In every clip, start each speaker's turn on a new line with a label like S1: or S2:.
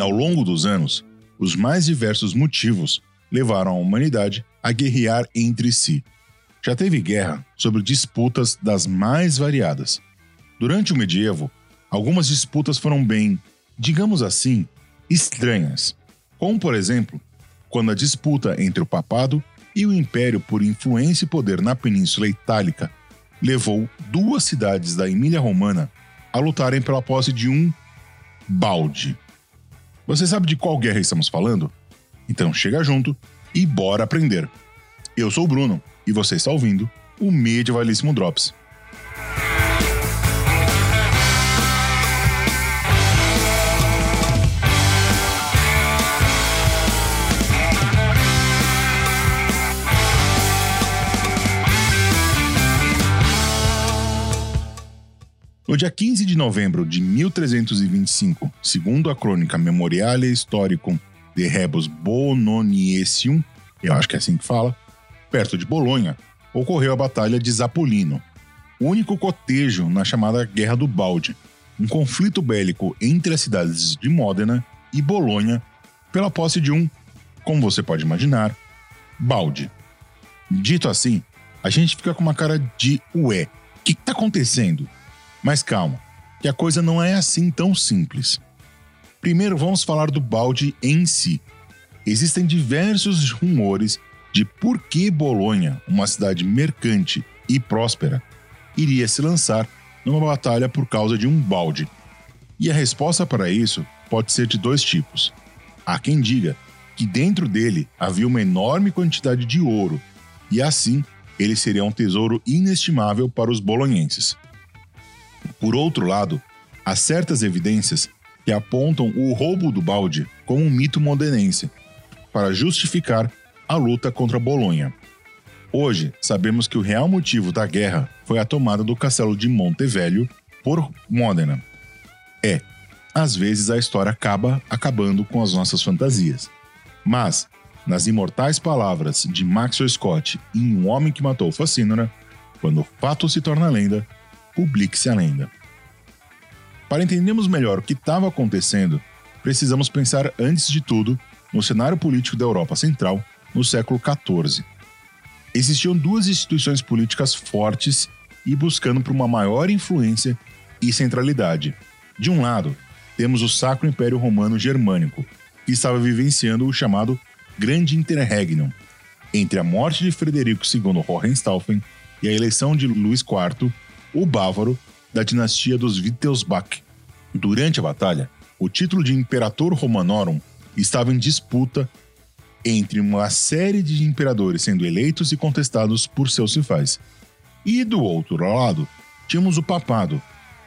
S1: Ao longo dos anos, os mais diversos motivos levaram a humanidade a guerrear entre si. Já teve guerra sobre disputas das mais variadas. Durante o medievo, algumas disputas foram bem, digamos assim, estranhas, como por exemplo, quando a disputa entre o papado e o império por influência e poder na Península Itálica levou duas cidades da Emília Romana a lutarem pela posse de um balde. Você sabe de qual guerra estamos falando? Então chega junto e bora aprender. Eu sou o Bruno e você está ouvindo o Medievalíssimo Drops. No dia 15 de novembro de 1325, segundo a crônica Memoriale Historicum de Rebus Bononiesium, eu acho que é assim que fala, perto de Bolonha, ocorreu a Batalha de Zapolino, o único cotejo na chamada Guerra do Balde, um conflito bélico entre as cidades de Módena e Bolonha pela posse de um, como você pode imaginar, balde. Dito assim, a gente fica com uma cara de ué, o que está acontecendo? Mas calma, que a coisa não é assim tão simples. Primeiro vamos falar do balde em si. Existem diversos rumores de por que Bolonha, uma cidade mercante e próspera, iria se lançar numa batalha por causa de um balde. E a resposta para isso pode ser de dois tipos. Há quem diga que dentro dele havia uma enorme quantidade de ouro, e assim ele seria um tesouro inestimável para os bolonhenses. Por outro lado, há certas evidências que apontam o roubo do balde como um mito modenense, para justificar a luta contra Bolonha. Hoje, sabemos que o real motivo da guerra foi a tomada do castelo de Montevelho por Modena. É, às vezes a história acaba acabando com as nossas fantasias. Mas, nas imortais palavras de Maxwell Scott em Um Homem que Matou Facínora, quando o fato se torna lenda, publique-se a lenda. Para entendermos melhor o que estava acontecendo, precisamos pensar antes de tudo no cenário político da Europa Central no século XIV. Existiam duas instituições políticas fortes e buscando por uma maior influência e centralidade. De um lado, temos o Sacro Império Romano Germânico, que estava vivenciando o chamado Grande Interregnum, entre a morte de Frederico II Hohenstaufen e a eleição de Luís IV o bávaro da dinastia dos Wittelsbach. Durante a batalha, o título de Imperator Romanorum estava em disputa entre uma série de imperadores sendo eleitos e contestados por seus rivais. E do outro lado, tínhamos o papado.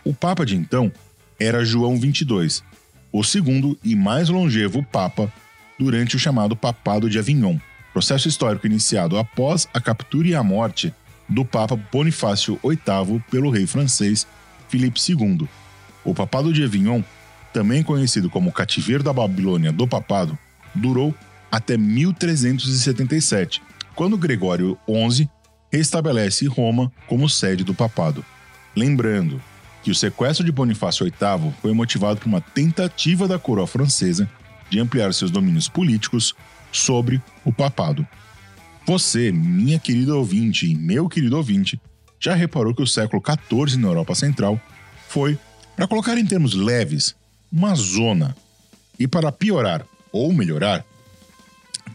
S1: O papa de então era João XXII, o segundo e mais longevo papa durante o chamado Papado de Avignon, processo histórico iniciado após a captura e a morte do Papa Bonifácio VIII pelo rei francês Filipe II. O Papado de Avignon, também conhecido como Cativeiro da Babilônia do Papado, durou até 1377, quando Gregório XI restabelece Roma como sede do papado. Lembrando que o sequestro de Bonifácio VIII foi motivado por uma tentativa da coroa francesa de ampliar seus domínios políticos sobre o papado. Você, minha querida ouvinte e meu querido ouvinte, já reparou que o século XIV na Europa Central foi, para colocar em termos leves, uma zona. E para piorar ou melhorar,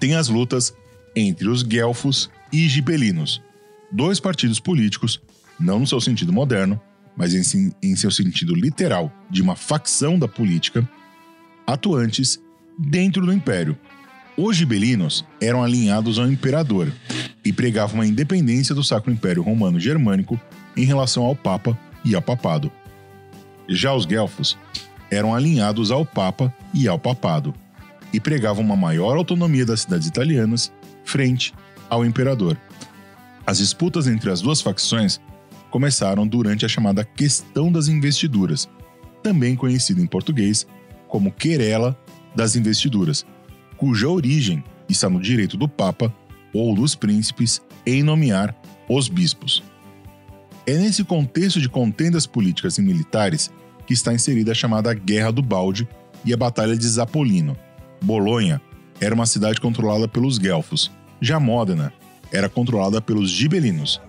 S1: tem as lutas entre os guelfos e gibelinos, dois partidos políticos, não no seu sentido moderno, mas em, em seu sentido literal, de uma facção da política, atuantes dentro do império, os gibelinos eram alinhados ao imperador e pregavam a independência do Sacro Império Romano Germânico em relação ao Papa e ao Papado. Já os guelfos eram alinhados ao Papa e ao Papado e pregavam uma maior autonomia das cidades italianas frente ao imperador. As disputas entre as duas facções começaram durante a chamada Questão das Investiduras, também conhecida em português como Querela das Investiduras, cuja origem está no direito do Papa ou dos príncipes em nomear os bispos. É nesse contexto de contendas políticas e militares que está inserida a chamada Guerra do Balde e a Batalha de Zapolino. Bolonha era uma cidade controlada pelos guelfos. Já Módena era controlada pelos gibelinos.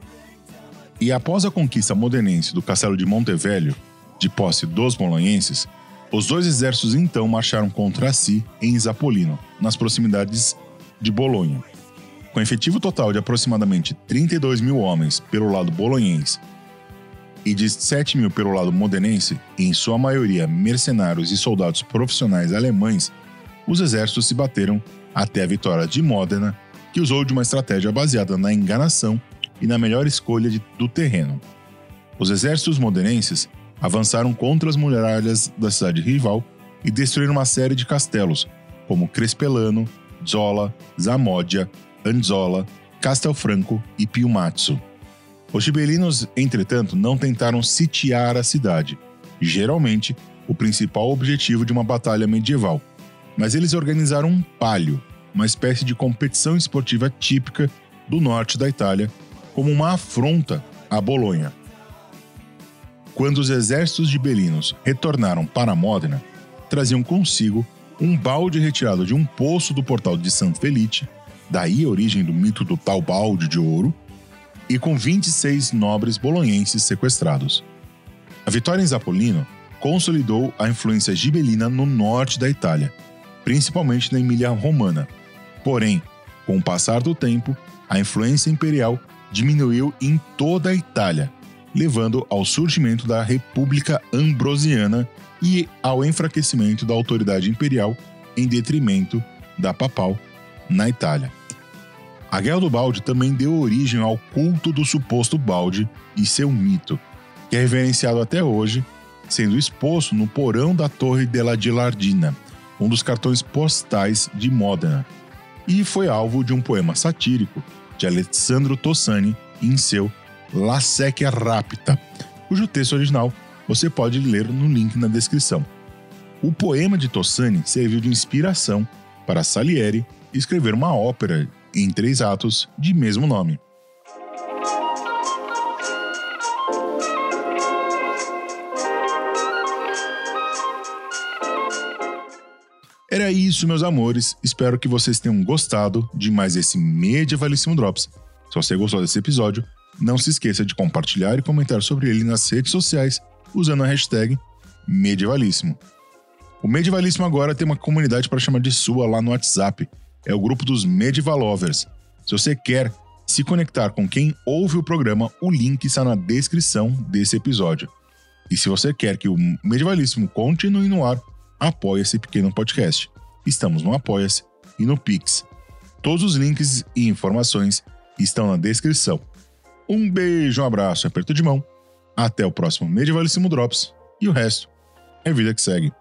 S1: E após a conquista modenense do castelo de Montevelho, de posse dos bolonhenses, os dois exércitos então marcharam contra si em Zapolino, nas proximidades de Bolonha. Com efetivo total de aproximadamente 32 mil homens pelo lado bolonhense e de 7 mil pelo lado modenense, em sua maioria mercenários e soldados profissionais alemães, os exércitos se bateram até a vitória de Módena, que usou de uma estratégia baseada na enganação e na melhor escolha de, do terreno. Os exércitos modenenses avançaram contra as muralhas da cidade rival e destruíram uma série de castelos, como Crespelano, Zola, Zamódia, Anzola, Castelfranco e Piumatsu. Os gibelinos, entretanto, não tentaram sitiar a cidade, geralmente o principal objetivo de uma batalha medieval, mas eles organizaram um palio, uma espécie de competição esportiva típica do norte da Itália, como uma afronta a Bolonha. Quando os exércitos gibelinos retornaram para Módena, traziam consigo um balde retirado de um poço do portal de San Felice, daí a origem do mito do tal balde de ouro, e com 26 nobres bolonhenses sequestrados. A vitória em Zapolino consolidou a influência gibelina no norte da Itália, principalmente na Emília Romana. Porém, com o passar do tempo, a influência imperial diminuiu em toda a Itália, levando ao surgimento da República Ambrosiana e ao enfraquecimento da autoridade imperial em detrimento da papal na Itália. A Guerra do Balde também deu origem ao culto do suposto balde e seu mito, que é reverenciado até hoje, sendo exposto no porão da Torre della Gilardina, um dos cartões postais de Modena, e foi alvo de um poema satírico de Alessandro Tossani em seu La Secchia Rapita, cujo texto original você pode ler no link na descrição. O poema de Tossani serviu de inspiração para Salieri escrever uma ópera em três atos de mesmo nome. Era isso, meus amores. Espero que vocês tenham gostado de mais esse Medievalíssimo Drops. Se você gostou desse episódio, não se esqueça de compartilhar e comentar sobre ele nas redes sociais usando a hashtag Medievalíssimo. O Medievalíssimo agora tem uma comunidade para chamar de sua lá no WhatsApp é o grupo dos Medievalovers. Se você quer se conectar com quem ouve o programa, o link está na descrição desse episódio. E se você quer que o Medievalíssimo continue no ar, apoie esse pequeno podcast. Estamos no Apoia-se e no Pix. Todos os links e informações estão na descrição. Um beijo, um abraço, aperto de mão. Até o próximo Medievalíssimo Drops e o resto é vida que segue.